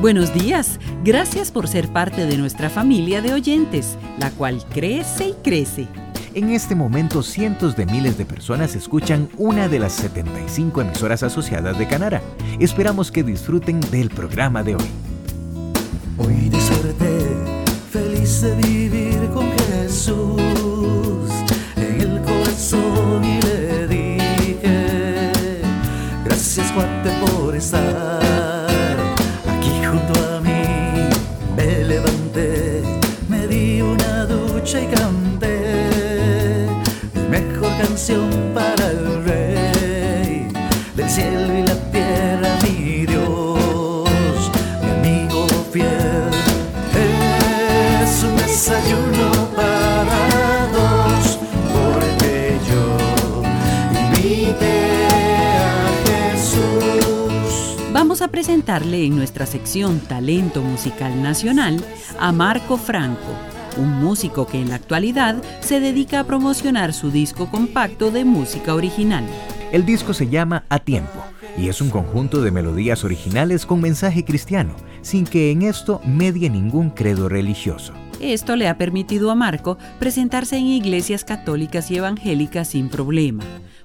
Buenos días, gracias por ser parte de nuestra familia de oyentes, la cual crece y crece. En este momento cientos de miles de personas escuchan una de las 75 emisoras asociadas de Canara. Esperamos que disfruten del programa de hoy. Hoy desperté feliz de vivir con Jesús en el corazón y le dije gracias cuate por estar y canté mi mejor canción para el rey del cielo y la tierra, mi Dios, mi amigo fiel. Es un desayuno para dos, porque yo invité a Jesús. Vamos a presentarle en nuestra sección Talento Musical Nacional a Marco Franco, un músico que en la actualidad se dedica a promocionar su disco compacto de música original. El disco se llama A Tiempo y es un conjunto de melodías originales con mensaje cristiano, sin que en esto medie ningún credo religioso. Esto le ha permitido a Marco presentarse en iglesias católicas y evangélicas sin problema,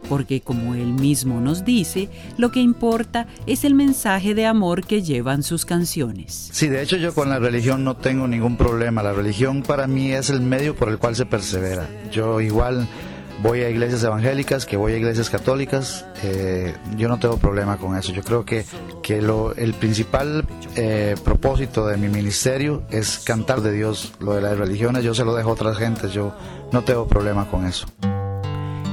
porque como él mismo nos dice, lo que importa es el mensaje de amor que llevan sus canciones. Sí, de hecho yo con la religión no tengo ningún problema. La religión para mí es el medio por el cual se persevera. Yo igual voy a iglesias evangélicas, que voy a iglesias católicas. eh, yo no tengo problema con eso. Yo creo que, que lo, el principal eh, propósito de mi ministerio es cantar de Dios. Lo de las religiones yo se lo dejo a otras gentes. Yo no tengo problema con eso.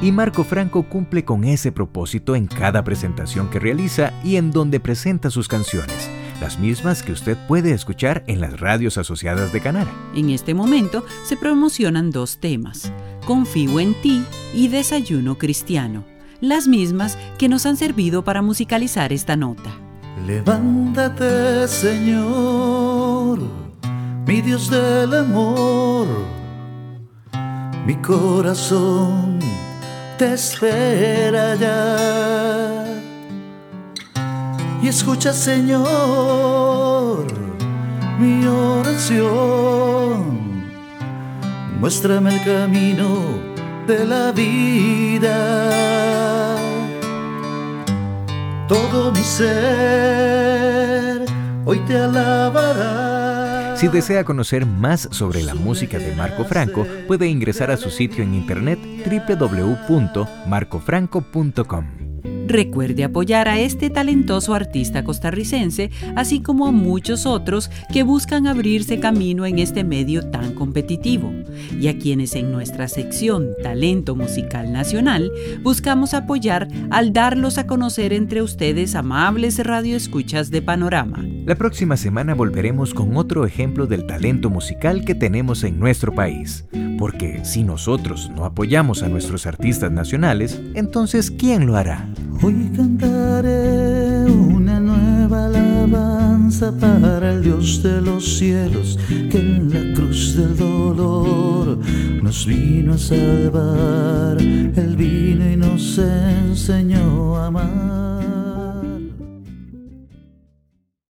Y Marco Franco cumple con ese propósito en cada presentación que realiza y en donde presenta sus canciones, las mismas que usted puede escuchar en las radios asociadas de Canara. En este momento se promocionan dos temas, Confío en ti y Desayuno Cristiano, las mismas que nos han servido para musicalizar esta nota. Levántate, Señor, mi Dios del amor. Mi corazón te espera ya. Y escucha, Señor, mi oración. Muéstrame el camino de la vida todo mi ser hoy te alabará. Si desea conocer más sobre la música de Marco Franco, puede ingresar a su sitio en internet www.marcofranco.com. Recuerde apoyar a este talentoso artista costarricense, así como a muchos otros que buscan abrirse camino en este medio tan competitivo, y a quienes en nuestra sección Talento Musical Nacional buscamos apoyar al darlos a conocer entre ustedes amables radioescuchas de Panorama. La próxima semana volveremos con otro ejemplo del talento musical que tenemos en nuestro país. Porque si nosotros no apoyamos a nuestros artistas nacionales, entonces ¿quién lo hará? Hoy cantaré una nueva alabanza para el Dios de los cielos, que en la cruz del dolor nos vino a salvar. Él vino y nos enseñó.